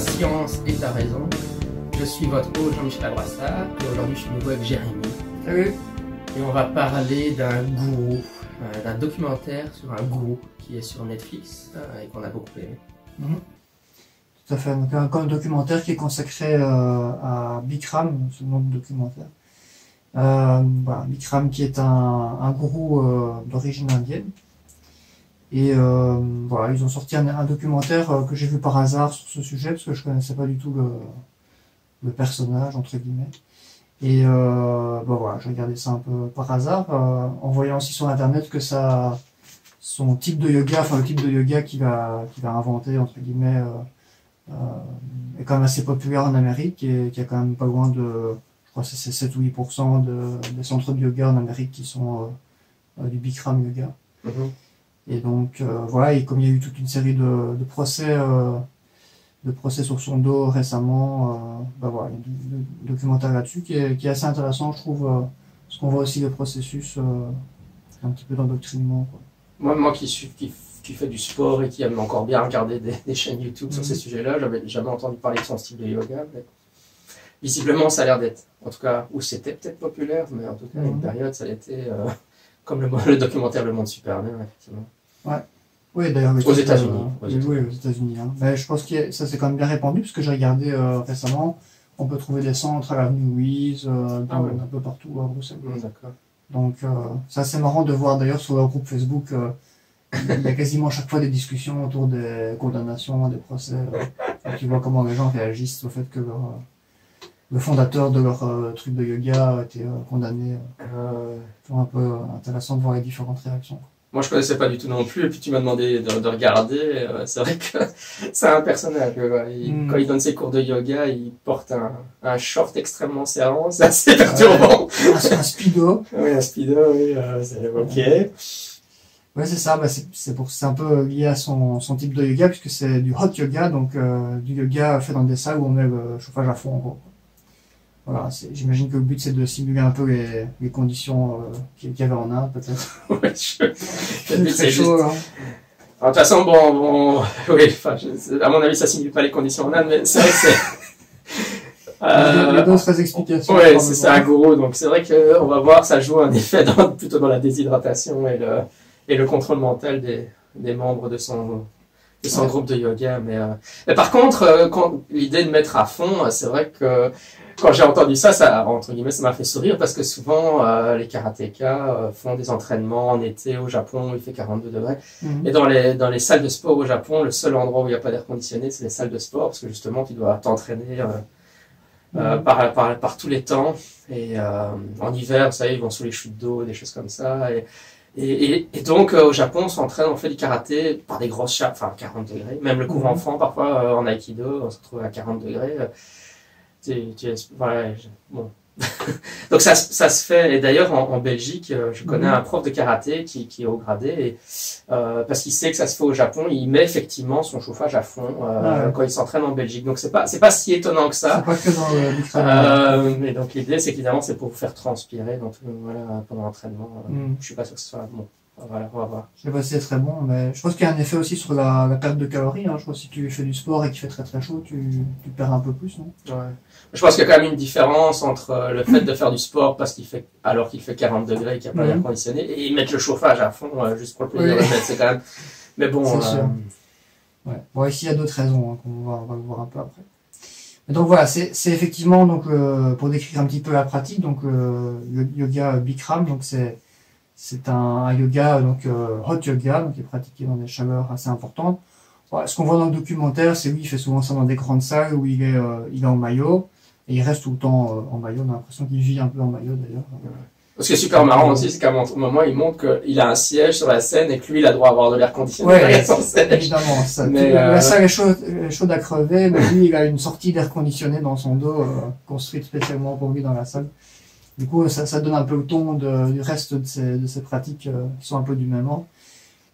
science et ta raison. Je suis votre hôte Jean-Michel Abrassard et aujourd'hui je suis nouveau avec Jérémy. Salut. Et on va parler d'un gourou, euh, d'un documentaire sur un gourou qui est sur Netflix euh, et qu'on a beaucoup aimé. Mhm. Tout à fait. Donc un, un documentaire qui est consacré euh, à Bikram, ce nom de documentaire. Voilà, Bikram qui est un, un gourou d'origine indienne. Et euh, voilà, ils ont sorti un, documentaire euh, que j'ai vu par hasard sur ce sujet parce que je connaissais pas du tout le, le personnage entre guillemets. Et euh, bon voilà, j'ai regardé ça un peu par hasard euh, en voyant aussi sur internet que ça, son type de yoga, enfin le type de yoga qu'il va, qu'il va inventer entre guillemets, euh, est quand même assez populaire en Amérique et qui a quand même pas loin de, je crois que c'est 7 ou 8% de, des centres de yoga en Amérique qui sont du Bikram yoga. Et donc euh, voilà, et comme il y a eu toute une série de, de procès, euh, de procès sur son dos récemment, euh, bah voilà, il y a du, du documentaire là-dessus qui est, qui est assez intéressant, je trouve, euh, parce qu'on voit aussi le processus euh, un petit peu d'endoctrinement. Moi, moi qui, suis, qui, qui fait du sport et qui aime encore bien regarder des, des chaînes YouTube sur Mhm. ces sujets-là, j'avais jamais entendu parler de son style de yoga. Mais visiblement, ça a l'air d'être, en tout cas, ou c'était peut-être populaire, mais en tout cas, à une Mhm. période, ça euh, comme le, le documentaire Le Monde Super-Bien, effectivement. Oui, d'ailleurs, le Aux États-Unis, euh, aux oui, aux États-Unis. hein. Mais je pense que ça c'est quand même bien répandu, parce que j'ai regardé euh, récemment, on peut trouver des centres à l'avenue Louise, euh, Ah ouais. un peu partout à Bruxelles. Hum, D'accord. Donc euh, c'est assez marrant de voir d'ailleurs sur leur groupe Facebook, euh, il y a quasiment chaque fois des discussions autour des condamnations, des procès. Euh, et tu vois comment les gens réagissent au fait que leur, euh, le fondateur de leur euh, truc de yoga a été euh, condamné. Euh, C'est un peu intéressant de voir les différentes réactions. Moi, je connaissais pas du tout non plus, et puis tu m'as demandé de, de regarder. euh, c'est vrai que c'est un personnage. quoi. Il- Mm. Quand il donne ses cours de yoga, il porte un, un short extrêmement serrant. C'est assez perturbant. Un, un speedo. Oui, un speedo, oui, euh, c'est ok. Ouais, c'est ça, bah, c'est c'est pour c'est un peu lié à son, son type de yoga, puisque c'est du hot yoga, donc euh, du yoga fait dans des salles où on met le chauffage à fond, en gros. Voilà, j'imagine que le but c'est de simuler un peu les, les conditions euh, qu'il y avait en Inde, peut-être. Ouais, je- c'est chaud, hein. De toute façon, bon, bon, oui, enfin, je- à mon avis, ça simule pas les conditions en Inde, mais c'est vrai que c'est. Il y a- il y a Euh, d'autres explications. Probablement. c'est ça. Donc c'est vrai que on va voir, ça joue un effet dans- plutôt dans la déshydratation et le, et le contrôle mental des, des membres de son, de son Ouais. groupe de yoga. Mais, euh, mais par contre, euh, l'idée de mettre à fond, euh, c'est vrai que quand j'ai entendu ça, ça entre guillemets, ça m'a fait sourire parce que souvent euh, les karatékas euh, font des entraînements en été au Japon où il fait 42 degrés. Mhm. Et dans les, dans les salles de sport au Japon, le seul endroit où il n'y a pas d'air conditionné, c'est les salles de sport, parce que justement, tu dois t'entraîner euh, euh, Mhm. par, par, par tous les temps. Et euh, en hiver, vous savez, ils vont sous les chutes d'eau, des choses comme ça. Et, et, et, et donc, euh, au Japon, on s'entraîne, on fait du karaté par des grosses chapes, enfin 40 degrés. Même le cours Mhm. enfant, parfois, euh, en aikido, on se retrouve à 40 degrés. Euh, tu- tu- voilà, je- bon. Donc ça, se- ça se fait, et d'ailleurs en, en Belgique, euh, je connais Mhm. un prof de karaté qui, qui est au gradé, et, euh, parce qu'il sait que ça se fait au Japon, il met effectivement son chauffage à fond euh, Ah ouais. quand il s'entraîne en Belgique. Donc c'est pas, c'est pas si étonnant que ça. C'est pas que dans. Euh, mais donc l'idée c'est qu'évidemment c'est pour vous faire transpirer donc, voilà, pendant l'entraînement. Mm. Je suis pas sûr que ce soit bon. Voilà, on va voir. Je sais pas si c'est très bon, mais je pense qu'il y a un effet aussi sur la, la perte de calories. Hein. Je crois que si tu fais du sport et qu'il fait très très chaud, tu, tu perds un peu plus, non? Ouais. Je pense qu'il y a quand même une différence entre euh, le fait de faire du sport parce qu'il fait alors qu'il fait 40 degrés et qu'il n'y a pas Mhm. d'air conditionné et mettre le chauffage à fond euh, juste pour le plaisir Oui. de mettre, c'est quand même. Mais bon. Euh, sûr. Ouais. Bon, ici, il y a d'autres raisons, hein, qu'on va, on va voir un peu après. Donc voilà, c'est c'est effectivement, donc, euh, pour décrire un petit peu la pratique, donc euh, le yoga Bikram, donc c'est c'est un, yoga, donc euh, hot yoga, donc qui est pratiqué dans des chaleurs assez importantes. Voilà, ce qu'on voit dans le documentaire, c'est lui, il fait souvent ça dans des grandes salles où il est, euh, il est en maillot, et il reste tout le temps euh, en maillot. On a l'impression qu'il vit un peu en maillot d'ailleurs. Ce qui est super marrant aussi, c'est qu'à un moment, il montre qu'il a un siège sur la scène et que lui, il a droit à avoir de l'air conditionné Ouais, derrière son siège. Évidemment, ça, Mais, euh, la salle est chaude, à crever, mais lui, il a une sortie d'air conditionné dans son dos, euh, construite spécialement pour lui dans la salle. Du coup, ça, ça donne un peu le ton de- du reste de ces, de ces pratiques euh, qui sont un peu du même ordre.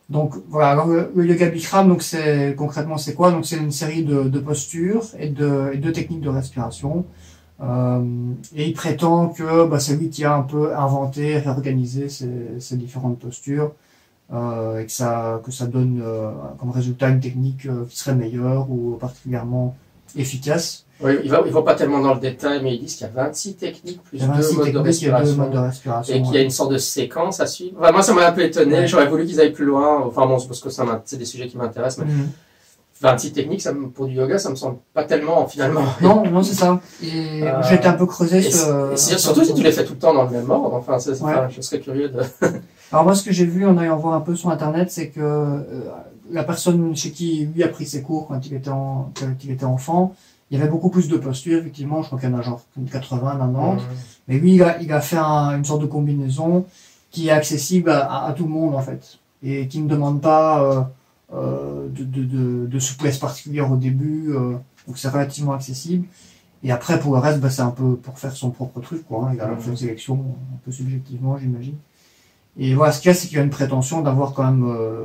Donc voilà, alors le, le yoga Bikram, donc c'est concrètement c'est quoi? Donc c'est une série de, de postures et de, et de techniques de respiration. Euh, et il prétend que bah, c'est lui qui a un peu inventé, réorganisé ces, ces différentes postures euh, et que ça, que ça donne euh, comme résultat une technique euh, qui serait meilleure ou particulièrement efficace. Oui, ils ne vont pas tellement dans le détail, mais ils disent qu'il y a 26 techniques plus deux modes, de respiration, et qu'il y a une sorte de séquence à suivre. moi, ça m'a un peu étonné. J'aurais voulu qu'ils aillent plus loin. Enfin bon, c'est parce que c'est des sujets qui m'intéressent. Mais... 26 mhm. techniques, ça pour du yoga, ça me semble pas tellement finalement. Non, non, c'est ça. Et euh, j'ai été un peu creusé. surtout si tu les fais tout le temps dans le même ordre. Enfin, je serais curieux de. Alors moi, ce que j'ai vu en allant voir un peu sur Internet, c'est que euh, la personne chez qui lui a pris ses cours quand il était, en, quand il était enfant, il y avait beaucoup plus de postures, effectivement. Je crois qu'il y en a genre 80, 90. Mais lui, il a, il a fait une sorte de combinaison qui est accessible à, à, tout le monde, en fait. Et qui ne demande pas euh, euh, de, de, de, de, souplesse particulière au début. Euh, donc c'est relativement accessible. Et après, pour le reste, bah, c'est un peu pour faire son propre truc, quoi. Hein. Il a fait une sélection un peu subjectivement, j'imagine. Et voilà, ce qu'il y a, c'est qu'il y a une prétention d'avoir quand même euh,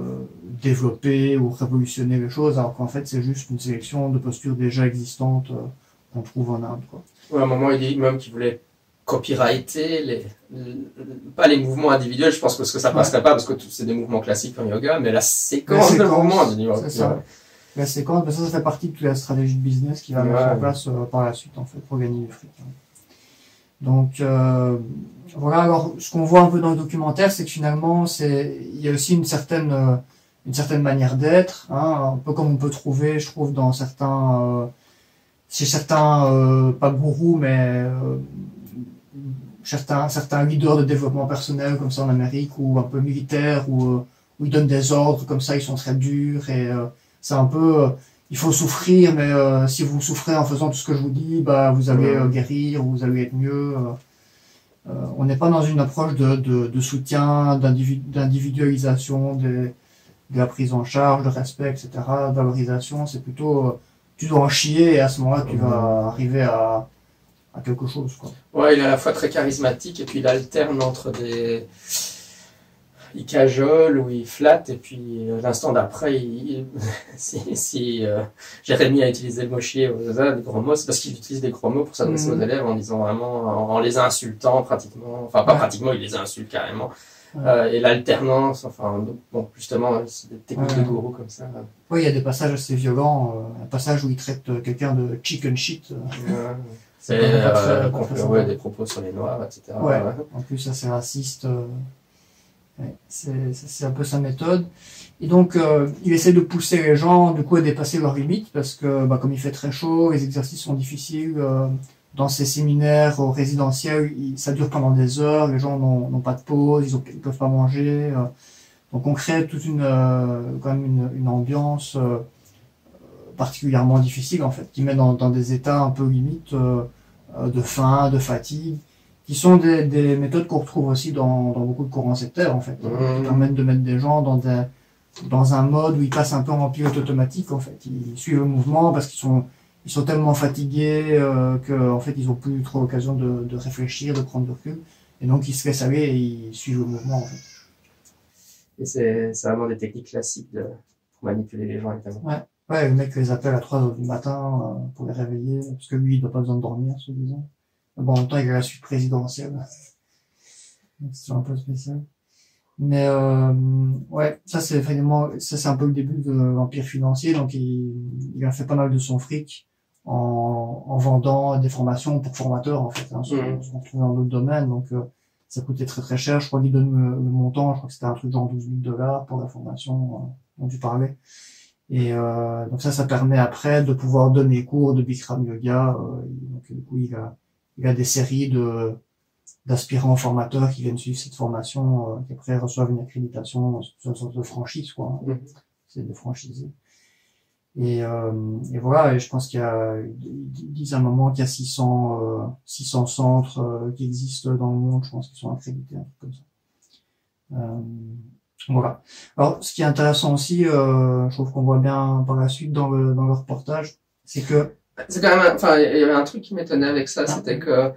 développé ou révolutionné les choses, alors qu'en fait, c'est juste une sélection de postures déjà existantes euh, qu'on trouve en Inde. Quoi. Ouais, à un moment, il dit même qu'il voulait copyrighter les, pas les mouvements individuels, je pense que ce que ça passerait pas parce que c'est des mouvements classiques en yoga, mais la séquence, de mouvements. C'est ça. La séquence, mais ça, ça fait partie de toute la stratégie de business qui va mettre en place euh, par la suite, en fait, pour gagner du fric. Hein. Donc, euh, voilà, alors ce qu'on voit un peu dans le documentaire, c'est que finalement, c'est il y a aussi une certaine euh, une certaine manière d'être, hein, un peu comme on peut trouver, je trouve, dans certains euh, chez certains euh, pas gourous, mais euh, certains certains leaders de développement personnel comme ça en Amérique ou un peu militaires ou où ils donnent des ordres comme ça, ils sont très durs et c'est un peu il faut souffrir, mais si vous souffrez en faisant tout ce que je vous dis, bah vous allez guérir, vous allez être mieux. Euh, on n'est pas dans une approche de, de, de soutien, d'individualisation de, de la prise en charge, de respect, etc., valorisation. C'est plutôt, euh, tu dois en chier et à ce moment-là, tu vas arriver à, à quelque chose. Quoi. Ouais, il est à la fois très charismatique et puis il alterne entre des il cajole ou il flatte et puis euh, l'instant d'après, il, si, si euh, Jérémy a utilisé le mot chier des gros mots, c'est parce qu'il utilise des gros mots pour s'adresser mhm. aux élèves en disant vraiment, en, les insultant pratiquement, enfin pas pratiquement, il les insulte carrément. Euh, et l'alternance, enfin, bon, justement, c'est des techniques de gourou comme ça. Oui, il y a des passages assez violents, euh, un passage où il traite quelqu'un de chicken shit. c'est euh, des propos sur les noirs, etc. Ouais. En plus, assez raciste c'est un peu sa méthode. Et donc, euh, il essaie de pousser les gens, du coup, à dépasser leurs limites, parce que, bah, comme il fait très chaud, les exercices sont difficiles. Euh, dans ces séminaires au résidentiel, ça dure pendant des heures, les gens n'ont pas de pause, ils, ne peuvent pas manger. Euh. donc, on crée toute une, quand même une, une ambiance particulièrement difficile, en fait, qui met dans, dans des états un peu limites de faim, de fatigue qui sont des, des méthodes qu'on retrouve aussi dans, dans, beaucoup de courants sectaires, en fait, mmh. qui permettent de mettre des gens dans, des, dans un mode où ils passent un peu en pilote automatique, en fait. Ils suivent le mouvement parce qu'ils sont, ils sont tellement fatigués euh, que, en fait, ils ont plus trop l'occasion de, de réfléchir, de prendre du recul. Et donc, ils se laissent aller et ils suivent le mouvement, en fait. Et c'est vraiment des techniques classiques de, pour manipuler les gens, évidemment. Ouais. Ouais, le mec les appelle à 3 heures du matin euh, pour les réveiller, parce que lui, il doit pas besoin de dormir, se disant. Bon, en même temps, il y a la suite présidentielle. C'est un peu spécial. Mais euh, ouais, ça c'est finalement, ça c'est un peu le début de l'empire financier. Donc il, il, a fait pas mal de son fric en, en vendant des formations pour formateurs en fait. Hein, mmh. se retrouve dans d'autres domaines. Donc euh, ça coûtait très très cher. Je crois qu'il donne le, montant. Je crois que c'était un truc genre 12 000 dollars pour la formation euh, dont tu parlais. Et euh, donc ça, ça permet après de pouvoir donner cours de Bikram Yoga. Donc du coup, il a il y a des séries de d'aspirants formateurs qui viennent suivre cette formation, euh, qui après reçoivent une accréditation, c'est une sorte de franchise, quoi. Hein. Mhm. C'est de franchisés. Et, euh, et voilà, et je pense qu'il y a, ils disent à un moment qu'il y a 600, euh, 600 centres euh, qui existent dans le monde, je pense qu'ils sont accrédités, un truc comme ça. Euh, voilà. Alors, ce qui est intéressant aussi, euh, je trouve qu'on voit bien par la suite dans le, dans le reportage, c'est que c'est quand même, enfin, il y avait un truc qui m'étonnait avec ça, ah. c'était que,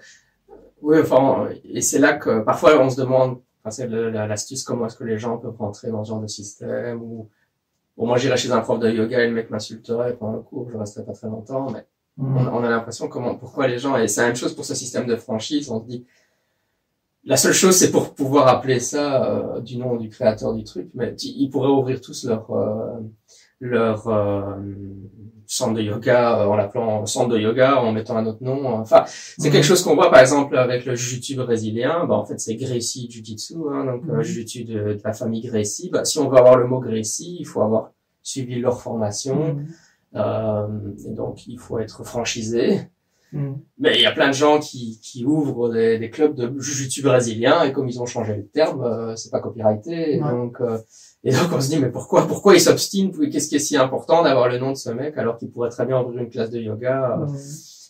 oui, enfin, et c'est là que parfois on se demande, enfin, c'est l'astuce, comment est-ce que les gens peuvent rentrer dans ce genre de système ou, bon, moi j'irais chez un prof de yoga et le mec m'insulterait pendant le cours, je resterais pas très longtemps, mais mm. on, a l'impression comment, pourquoi les gens, et c'est la même chose pour ce système de franchise, on se dit, la seule chose, c'est pour pouvoir appeler ça euh, du nom du créateur du truc, mais ils pourraient ouvrir tous leur euh, leur centre de yoga en l'appelant centre de yoga en mettant un autre nom. Enfin, c'est quelque chose qu'on voit par exemple avec le jiu-jitsu brésilien. Bah, en fait, c'est Gracie Jiu-Jitsu, hein, donc mm jiu-jitsu de, de, la famille Gracie. Bah, si on veut avoir le mot Gracie, il faut avoir suivi leur formation. Euh, et donc, il faut être franchisé. Mm. Mais il y a plein de gens qui, qui ouvrent des, des clubs de jiu-jitsu brésilien et comme ils ont changé le terme, euh, c'est pas copyrighté. Et donc, euh, et donc on se dit mais pourquoi, pourquoi ils s'obstinent? Qu'est-ce qui est si important d'avoir le nom de ce mec alors qu'il pourrait très bien ouvrir une classe de yoga euh,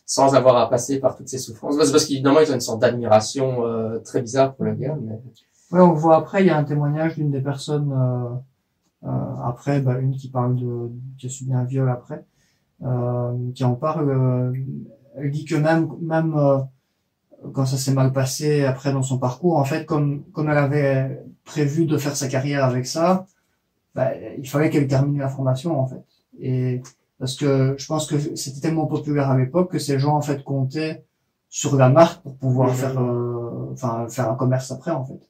sans avoir à passer par toutes ces souffrances? C'est parce qu'évidemment ils ont une sorte d'admiration très bizarre pour le gars. Mais... Ouais, on voit après il y a un témoignage d'une des personnes après, bah, une qui parle de qui a subi un viol après, qui en parle elle dit que même même euh, quand ça s'est mal passé après dans son parcours, en fait, comme comme elle avait prévu de faire sa carrière avec ça, bah, il fallait qu'elle termine la formation en fait. Et parce que je pense que c'était tellement populaire à l'époque que ces gens en fait comptaient sur la marque pour pouvoir faire euh, enfin faire un commerce après en fait.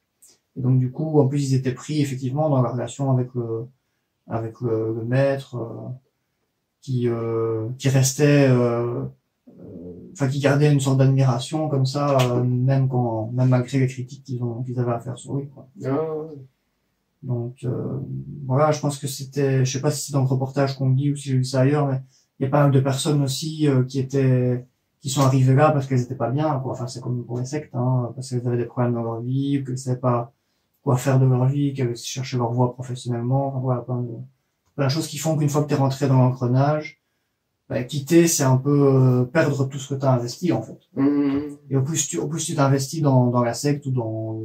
Et donc du coup, en plus ils étaient pris effectivement dans la relation avec le avec le, maître euh, qui qui restait enfin qui gardait une sorte d'admiration comme ça, euh, même quand, même malgré les critiques qu'ils ont, qu'ils avaient à faire sur lui. Quoi. Ah, Donc euh, voilà, je pense que c'était, je sais pas si c'est dans le reportage qu'on dit ou si j'ai vu ça ailleurs, mais il y a pas mal de personnes aussi euh, qui étaient, qui sont arrivées là parce qu'elles étaient pas bien. Quoi. Enfin c'est comme pour les sectes, hein, parce qu'elles avaient des problèmes dans leur vie, qu'elles savaient pas quoi faire de leur vie, qu'elles cherchaient leur voie professionnellement. Enfin, voilà, plein de, plein de choses qui font qu'une fois que tu es rentré dans l'engrenage, bah, quitter, c'est un peu euh, perdre tout ce que tu as investi en fait. Mmh. Et au plus tu, au plus tu t'investis dans, dans la secte ou dans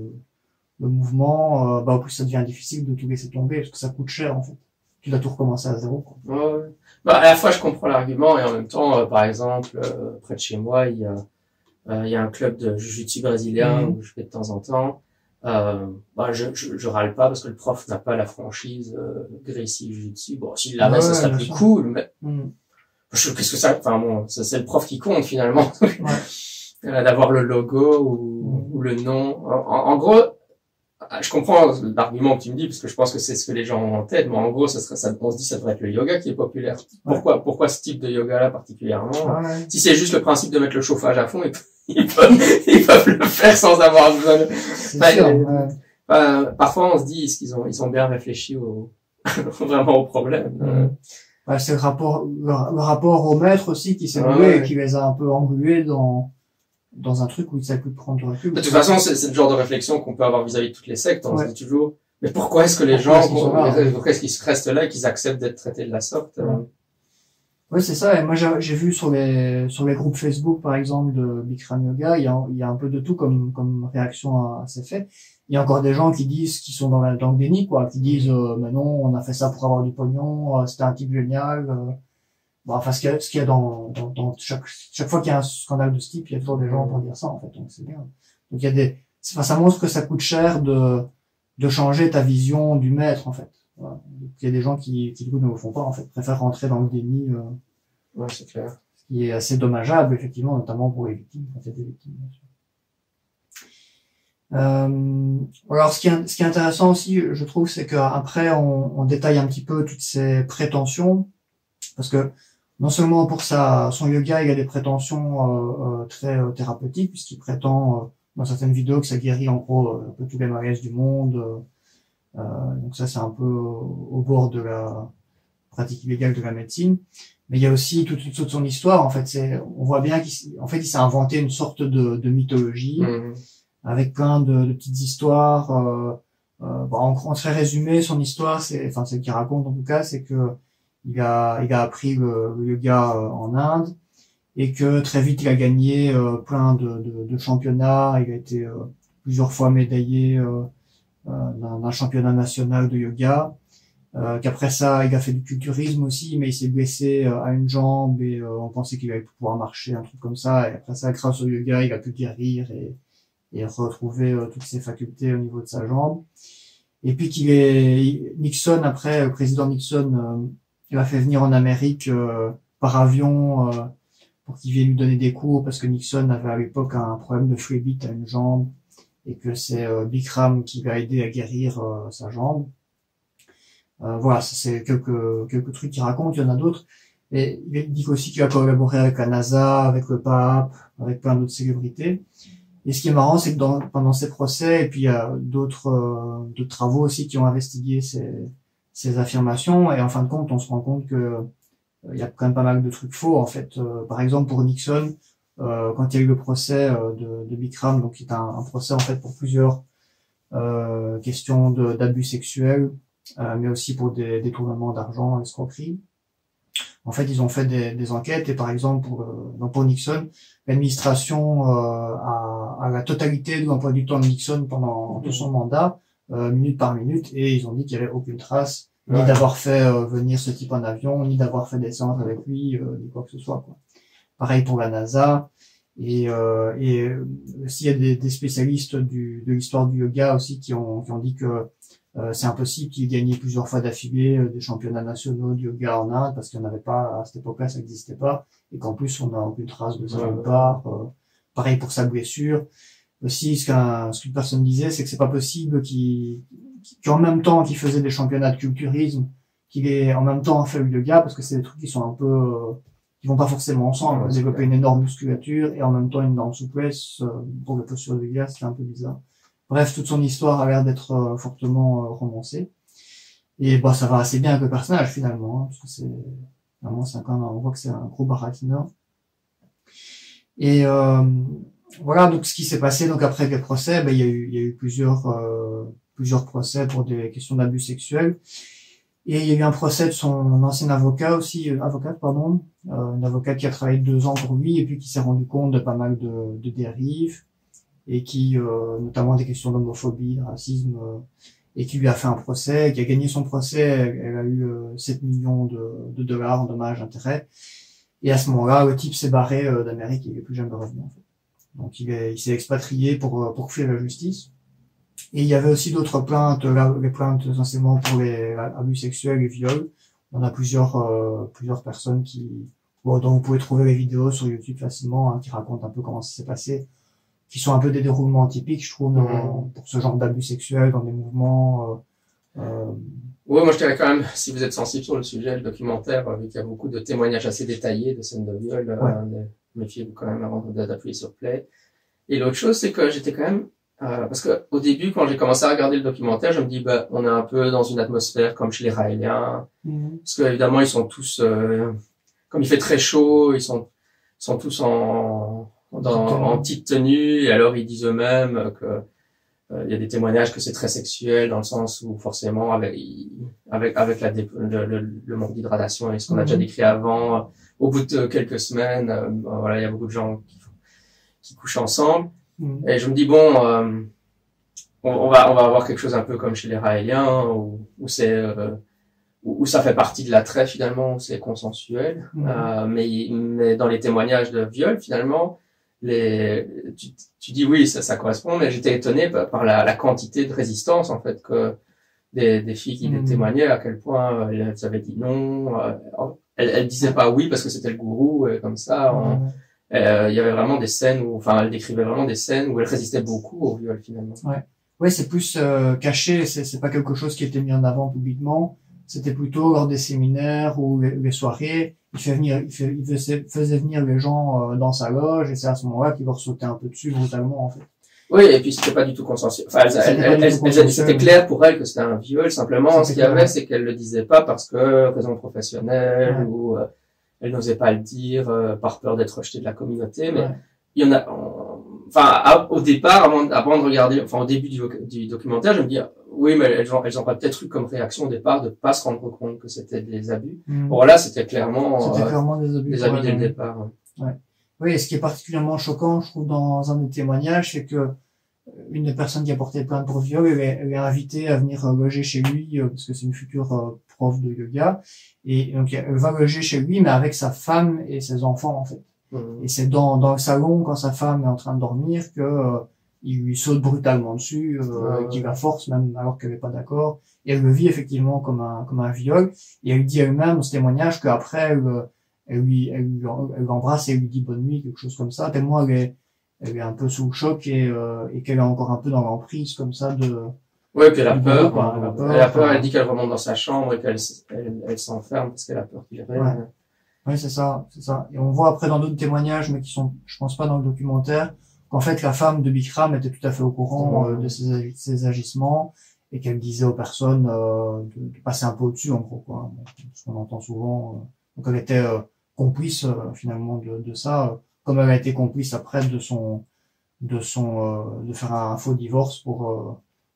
le, mouvement, euh, bah au plus ça devient difficile de tout laisser tomber parce que ça coûte cher en fait. Tu dois tout recommencer à zéro. Quoi. Ouais. Bah, à la fois je comprends l'argument et en même temps, euh, par exemple, près de chez moi, il y a il y a un club de jiu-jitsu brésilien mmh. où je vais de temps en temps. Euh, bah, je, je, je, râle pas parce que le prof n'a pas la franchise euh, Gracie Jiu-Jitsu. Bon, s'il l'avait, ouais, ça serait plus cool, mais mmh qu'est-ce que ça enfin bon c'est le prof qui compte finalement. Ouais. d'avoir le logo ou, ou le nom. En, gros je comprends l'argument que tu me dis parce que je pense que c'est ce que les gens ont en tête mais en gros ça serait ça on se dit ça devrait être le yoga qui est populaire. Pourquoi pourquoi ce type de yoga là particulièrement si c'est juste le principe de mettre le chauffage à fond ils peuvent ils peuvent, le faire sans avoir besoin de... parfois on se dit qu'ils ont ils ont bien réfléchi au vraiment au problème? Bah, c'est le rapport, le, rapport au maître aussi qui s'est ouais, et qui les a un peu englués dans, dans un truc où savaient plus prendre de recul. De toute façon, c'est le genre de réflexion qu'on peut avoir vis-à-vis de toutes les sectes. On se dit toujours, mais pourquoi est-ce que les gens, pourquoi est-ce qu'ils restent là et qu'ils acceptent d'être traités de la sorte? Euh? Oui, c'est ça. Et moi, j'ai vu sur les sur les groupes Facebook, par exemple, de Bikram Yoga, il y a, il y a un peu de tout comme comme réaction à, ces faits. Il y a encore des gens qui disent, qui sont dans, la, le déni, quoi, qui disent, euh, mais non, on a fait ça pour avoir du pognon, euh, c'était un type génial. Euh. Bon, enfin, ce qu'il y a, ce qu'il y a dans, dans, dans, chaque chaque fois qu'il y a un scandale de ce type, il y a toujours des gens pour dire ça, en fait. Donc c'est bien. Donc il y a des, enfin, ça montre que ça coûte cher de de changer ta vision du maître, en fait. Voilà. Il y a des gens qui, qui du coup ne le font pas, en fait, préfèrent rentrer dans le déni. Euh, ouais, c'est clair. Ce qui est assez dommageable, effectivement, notamment pour les victimes, quand il des victimes, bien sûr. Euh, alors, ce qui, est, ce qui est intéressant aussi, je trouve, c'est qu'après, on, on détaille un petit peu toutes ces prétentions, parce que non seulement pour sa, son yoga, il a des prétentions euh, euh très euh, thérapeutiques, puisqu'il prétend dans certaines vidéos que ça guérit en gros un peu tous les malaises du monde. donc ça, c'est un peu au bord de la pratique illégale de la médecine. Mais il y a aussi toute, toute, son histoire. En fait, on voit bien qu'en fait, il s'est inventé une sorte de, de mythologie mmh. Avec plein de, de petites histoires. Euh, euh, bon, en, en, très résumé, son histoire, c'est, enfin, ce qu'il raconte en tout cas, c'est que il a, il a appris le, le yoga euh, en Inde et que très vite il a gagné euh, plein de, de, de, championnats. Il a été euh, plusieurs fois médaillé euh, d'un championnat national de yoga. Qu'après ça, il a fait du culturisme aussi, mais il s'est blessé à une jambe et on pensait qu'il allait pouvoir marcher, un truc comme ça. Et après ça, grâce au yoga, il a pu guérir et, et retrouver toutes ses facultés au niveau de sa jambe. Et puis qu'il est Nixon après, le président Nixon, il a fait venir en Amérique par avion pour qu'il vienne lui donner des cours parce que Nixon avait à l'époque un problème de freebit à une jambe et que c'est Bikram qui va aider à guérir sa jambe. voilà, c'est quelques quelques trucs qu'il raconte. Il y en a d'autres. Et il dit aussi qu'il a collaboré avec la NASA, avec le pape, avec plein d'autres célébrités. Et ce qui est marrant, c'est que pendant ces procès, et puis il y a d'autres euh, travaux aussi qui ont investigué ces, affirmations, et en fin de compte, on se rend compte que euh, il y a quand même pas mal de trucs faux. En fait, euh, par exemple pour Nixon, quand il y a eu le procès de, de Bikram, donc qui est un, un, procès en fait pour plusieurs questions d'abus sexuels, mais aussi pour des détournements d'argent, escroquerie. En fait, ils ont fait des, des enquêtes et par exemple pour, euh, pour Nixon, l'administration euh, a, a, la totalité de l'emploi du temps de Nixon pendant tout son mandat, euh, minute par minute, et ils ont dit qu'il n'y avait aucune trace ni d'avoir fait euh, venir ce type en avion, ni d'avoir fait des séances avec lui, euh, ni quoi que ce soit. Quoi. Pareil pour la NASA. Et, euh, et s'il y a des, des spécialistes du, de l'histoire du yoga aussi qui ont, qui ont dit que c'est impossible qu'il ait gagné plusieurs fois d'affilée euh, des championnats nationaux de yoga en Inde parce qu'il n'y en avait pas à cette époque-là, ça n'existait pas, et qu'en plus on n'a aucune trace de ça nulle part. Euh, pareil pour sa blessure. Aussi, ce qu'une personne disait, c'est que c'est pas possible qu'il qu'en même temps qu'il faisait des championnats de culturisme, qu'il ait en même temps fait le yoga parce que c'est des trucs qui sont un peu qui vont pas forcément ensemble. développer une énorme musculature et en même temps une énorme souplesse pour le posture de yoga, c'est un peu bizarre. Bref, toute son histoire a l'air d'être euh, fortement euh, romancée. Et bah ça va assez bien avec le personnage finalement, hein, parce que c'est vraiment c'est quand même on voit que c'est un gros baratineur. Et euh, voilà donc ce qui s'est passé donc après le procès, ben, il y a eu il y a eu plusieurs plusieurs procès pour des questions d'abus sexuels. Et il y a eu un procès de son ancien avocat aussi, avocate pardon, euh, une avocate qui a travaillé deux ans pour lui et puis qui s'est rendu compte de pas mal de, de dérives et qui, euh, notamment des questions d'homophobie, de racisme, euh, et qui lui a fait un procès, qui a gagné son procès, elle, a eu 7 euh, millions de, de dollars en dommages, intérêts. Et à ce moment-là, le type s'est barré d'Amérique et il est plus jamais revenu. En fait. Donc il, s'est expatrié pour, pour fuir la justice. Et il y avait aussi d'autres plaintes, là, les plaintes essentiellement pour les abus sexuels et viols. On a plusieurs, plusieurs personnes qui, bon, dont vous pouvez trouver les vidéos sur YouTube facilement, hein, qui racontent un peu comment ça s'est passé qui sont un peu des déroulements typiques, je trouve, mmh. pour ce genre d'abus sexuels dans des mouvements. Euh, euh... Oui, moi je dirais quand même, si vous êtes sensible sur le sujet, le documentaire, euh, vu qu'il y a beaucoup de témoignages assez détaillés de scènes de viol, euh, méfiez-vous quand même avant d'appuyer sur play. Et l'autre chose, c'est que j'étais quand même, euh, parce que au début, quand j'ai commencé à regarder le documentaire, je me dis, bah, on est un peu dans une atmosphère comme chez les Raéliens, mmh. parce que évidemment, ils sont tous, euh, comme il fait très chaud, ils sont, sont tous en, dans, en petite tenue, et alors ils disent eux-mêmes que euh, il y a des témoignages que c'est très sexuel dans le sens où forcément avec avec avec la le, le, manque d'hydratation et ce qu'on a déjà mhm. décrit avant, au bout de quelques semaines, euh, voilà, il y a beaucoup de gens qui, qui couchent ensemble. Mhm. Et je me dis bon, euh, on, va on va avoir quelque chose un peu comme chez les Raéliens où, où c'est euh, où, ça fait partie de l'attrait finalement, où c'est consensuel. Mhm. mais mais dans les témoignages de viol finalement les, tu, tu, dis oui, ça, ça correspond, mais j'étais étonné par, la, la, quantité de résistance en fait que des, des filles qui mmh. témoignaient à quel point euh, elles avaient dit non, euh, elles, elles disaient pas oui parce que c'était le gourou et comme ça. Euh, il y avait vraiment des scènes où, enfin, elles décrivaient vraiment des scènes où elles résistaient beaucoup au viol finalement. Ouais, ouais, c'est plus euh, caché, c'est, c'est pas quelque chose qui était mis en avant publiquement. C'était plutôt lors des séminaires ou les soirées il fait venir, il, fait, il faisait, venir les gens euh, dans sa loge et c'est à ce moment-là qu'il leur sauter un peu dessus brutalement en fait. Oui, et puis c'était pas du tout consensuel. Enfin, c'était clair pour elle que c'était un viol. Simplement, ce qu'il y avait, c'est qu'elle le disait pas parce que raison professionnelle ou euh, elle n'osait pas le dire euh, par peur d'être rejetée de la communauté. Mais il y en a. Enfin, au départ, avant, avant, de regarder, enfin au début du, du documentaire, je me dis oui, mais elles ont, elles ont peut-être eu comme réaction au départ de pas se rendre compte que c'était des abus. Mmh. Bon, là, c'était clairement, c'était clairement des abus, des abus dès le départ. Ouais. Oui, et ce qui est particulièrement choquant, je trouve, dans un des témoignages, c'est que euh, une des personnes qui a porté plainte pour viol, elle est, elle est invitée à venir euh, loger chez lui, euh, parce que c'est une future prof de yoga, et donc elle va loger chez lui, mais avec sa femme et ses enfants, en fait. Mmh. Et c'est dans, dans le salon, quand sa femme est en train de dormir, que il lui saute brutalement dessus, euh, qui la force même alors qu'elle n'est pas d'accord. Et elle le vit effectivement comme un comme un viol. Et elle dit elle-même dans ce témoignage qu'après elle, elle, lui elle, elle l'embrasse et elle lui dit bonne nuit, quelque chose comme ça. Tellement elle est elle est un peu sous le choc et, euh, et qu'elle est encore un peu dans l'emprise comme ça de Ouais, puis elle a peur. quoi, hein. elle a peur, Elle a peur, elle dit qu'elle remonte dans sa chambre et qu'elle elle, elle s'enferme parce qu'elle a peur qu'il revienne. Ouais. Oui, c'est ça, c'est ça. Et on voit après dans d'autres témoignages, mais qui sont, je pense pas dans le documentaire, qu'en fait la femme de Bikram était tout à fait au courant euh, de ses, agi- ses agissements et qu'elle disait aux personnes euh, de, de passer un peu au-dessus, en gros, quoi. Ce qu'on entend souvent. euh. Donc elle était complice finalement de, de ça, comme elle a été complice après de son, de son, euh, de faire un faux divorce pour euh,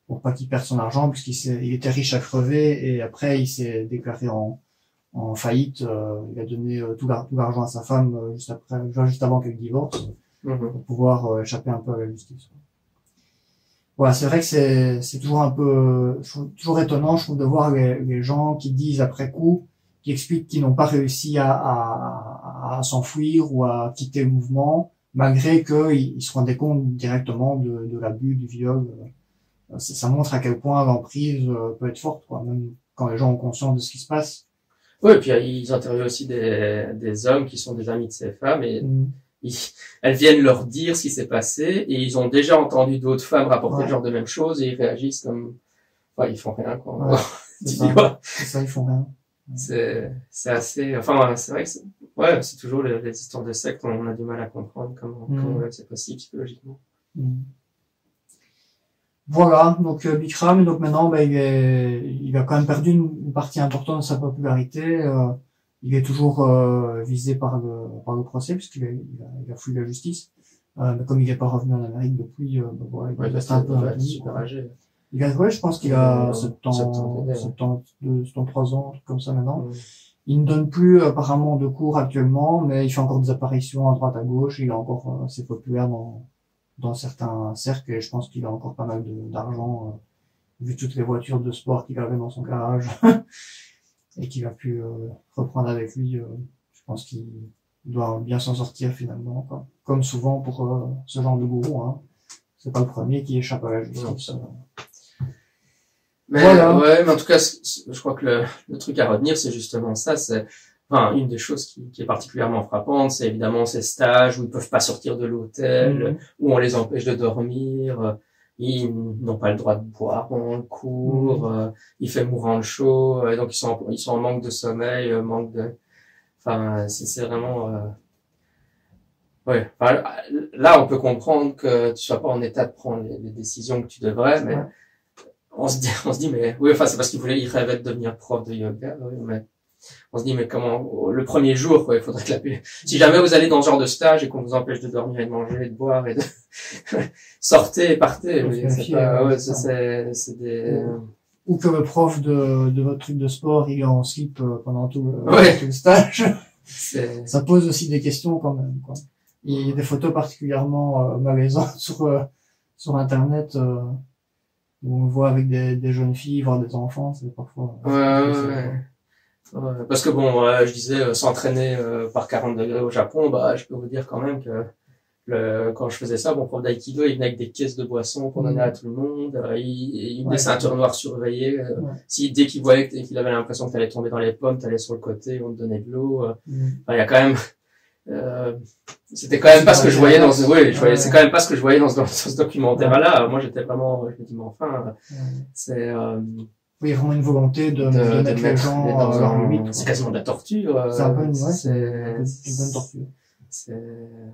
pour pas qu'il perde son argent, puisqu'il il était riche à crever et après il s'est déclaré en en faillite. euh, il a donné tout l'ar- tout l'argent à sa femme juste après, juste avant qu'elle divorce, Mhm. pour pouvoir euh, échapper un peu à la justice. Voilà, c'est vrai que c'est c'est toujours un peu je trouve toujours étonnant, je trouve, de voir les, les gens qui disent après coup, qui expliquent qu'ils n'ont pas réussi à, à, à, à s'enfuir ou à quitter le mouvement, malgré qu'ils ils se rendaient compte directement de, de l'abus, du viol. Euh, Ça, ça montre à quel point l'emprise euh, peut être forte, quoi, même quand les gens ont conscience de ce qui se passe. Oui, et puis ils interviewent aussi des, des hommes qui sont des amis de ces femmes et Mm. Ils- elles viennent leur dire ce qui s'est passé et ils ont déjà entendu d'autres femmes rapporter Ouais. le genre de même chose et ils réagissent comme, ils font rien, quoi. Ouais, Tu dis, ça. ils font rien. c'est, c'est assez, enfin, c'est vrai que c'est, ouais, c'est toujours les, les histoires de sectes, on a du mal à comprendre comment, Mm. comment c'est possible psychologiquement. Mm. Voilà, donc euh, Bikram, et donc maintenant, bah, il, est, il a quand même perdu une, une partie importante de sa popularité. euh, il est toujours euh, visé par le, par le procès, puisqu'il a, il a, il a fui la justice. Euh, mais comme il n'est pas revenu en Amérique depuis, euh, bah, voilà, il Ouais, reste un peu ouais, super âgé. Il a, ouais, je pense qu'il a Euh, 70, 72, 72, 73 ans, comme ça maintenant. Il ne donne plus apparemment de cours actuellement, mais il fait encore des apparitions à droite à gauche. Il est encore euh, assez populaire dans, dans certains cercles et je pense qu'il a encore pas mal d'argent euh, vu toutes les voitures de sport qu'il avait dans son garage et qu'il a pu euh, reprendre avec lui. euh, je pense qu'il doit bien s'en sortir finalement, quoi. comme souvent pour euh, ce genre de gourou. Hein. C'est pas le premier qui échappe à la justice. Mais, Voilà. ouais, mais en tout cas, je crois que le, le truc à retenir, c'est justement ça. C'est, enfin, une des choses qui, qui est particulièrement frappante, c'est évidemment ces stages où ils peuvent pas sortir de l'hôtel, Mhm. où on les empêche de dormir, ils n'ont pas le droit de boire pendant le cours, euh, il fait mourant le chaud, et donc ils sont, en- ils sont en manque de sommeil, euh, manque de, enfin, c'est, vraiment, euh, ouais. Enfin, là, on peut comprendre que tu sois pas en état de prendre les, les décisions que tu devrais, mais Ouais. on se dit, on se dit, mais oui, enfin, c'est parce qu'il voulait, il rêvait de devenir prof de yoga, oui, mais on se dit, mais comment, le premier jour, quoi, il faudrait que la, si jamais vous allez dans ce genre de stage et qu'on vous empêche de dormir et de manger et de boire et de, sortez et partez, c'est pas, ouais, des, Ou que le prof de, de votre truc de sport, il est en slip euh, pendant tout le, Ouais. tout le stage. Ça pose aussi des questions quand même. Quoi. Il y a des photos particulièrement euh, malaisantes sur, euh, sur Internet euh, où on voit avec des, des jeunes filles, voire des enfants. C'est parfois... Ouais. Ouais, parce que bon, je disais euh, s'entraîner euh, par 40 degrés au Japon, bah je peux vous dire quand même que le, quand je faisais ça, mon prof d'aïkido, il venait avec des caisses de boissons qu'on donnait Mhm. à tout le monde, euh, il, il Ouais. des ceintures noires surveillées. euh, Ouais. Si dès qu'il voyait qu'il avait l'impression que t'allais tomber dans les pommes, t'allais sur le côté, on te donnait de l'eau. Mm. Enfin, il y a quand même, euh, c'était quand même pas ce que je voyais dans ce, oui, je voyais, Ouais. c'est quand même pas ce que je voyais dans ce, dans ce documentaire-là. Moi, j'étais vraiment, je me dis, mais enfin, Ouais. c'est, euh, il y a vraiment une volonté de, de, de, de mettre les gens dans euh, limite. c'est quasiment de la torture. euh, C'est un peu une, ouais, c'est, c'est une bonne torture.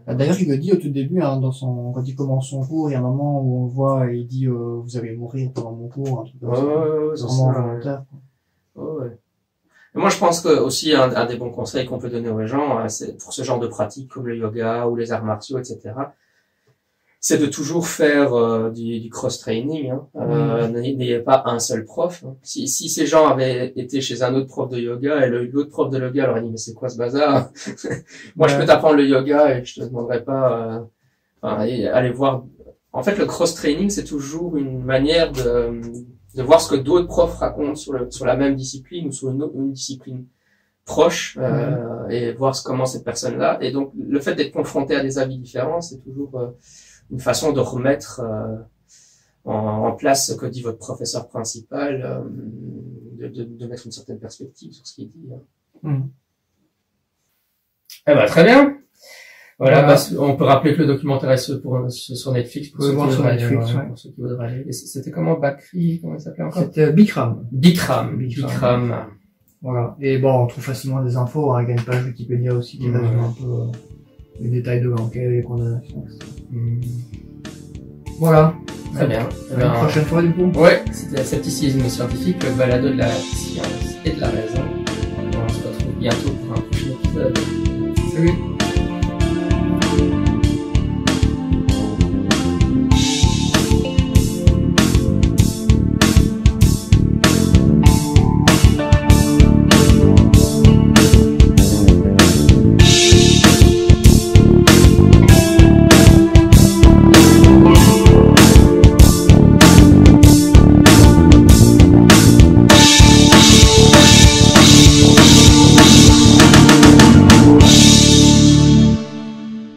D'ailleurs, il le dit au tout début, hein, dans son, quand il commence son cours, il y a un moment où on le voit et il dit euh, vous allez mourir pendant mon cours, un truc comme ouais, ça. ouais, ouais, C'est vraiment ça, volontaire. Ouais, ouais. Et moi, je pense que aussi un, un des bons conseils qu'on peut donner aux gens, euh, c'est pour ce genre de pratiques comme le yoga ou les arts martiaux, etc. C'est de toujours faire euh, du, du cross-training. Hein. Euh, n'ayez- N'ayez pas un seul prof. hein. Si, si ces gens avaient été chez un autre prof de yoga et l'autre prof de yoga leur a dit mais c'est quoi ce bazar? Moi, je peux t'apprendre le yoga et je te demanderai pas. Euh, enfin, et aller voir. En fait, le cross-training, c'est toujours une manière de, de voir ce que d'autres profs racontent sur, le, sur la même discipline ou sur une, autre- une discipline proche euh, et voir comment cette personne-là. Et donc, le fait d'être confronté à des avis différents, c'est toujours euh, une façon de remettre euh, en, en place ce que dit votre professeur principal, euh, de, de, de mettre une certaine perspective sur ce qu'il dit. hein. Mm. Eh ben, très bien. Voilà, Voilà. bah, on peut rappeler que le documentaire est sur, pour, sur Netflix pour Vous ceux, pouvez qui voir sur voudraient aller, Netflix, ouais, pour ceux qui voudraient aller. Et C'était comment Bakri Comment il s'appelait encore? C'était Bikram. Bikram. Bikram. Bikram. Voilà. Et bon, on trouve facilement des infos. Hein. Il y a une page Wikipédia aussi qui Ouais. résume un peu euh, les détails de l'enquête, les condamnations, etc. Hmm. Voilà. Très bien. Eh À ben, une prochaine fois, du coup. Ouais, c'était Scepticisme scientifique, le balado de la science et de la raison. On se retrouve bientôt pour un prochain épisode. Salut.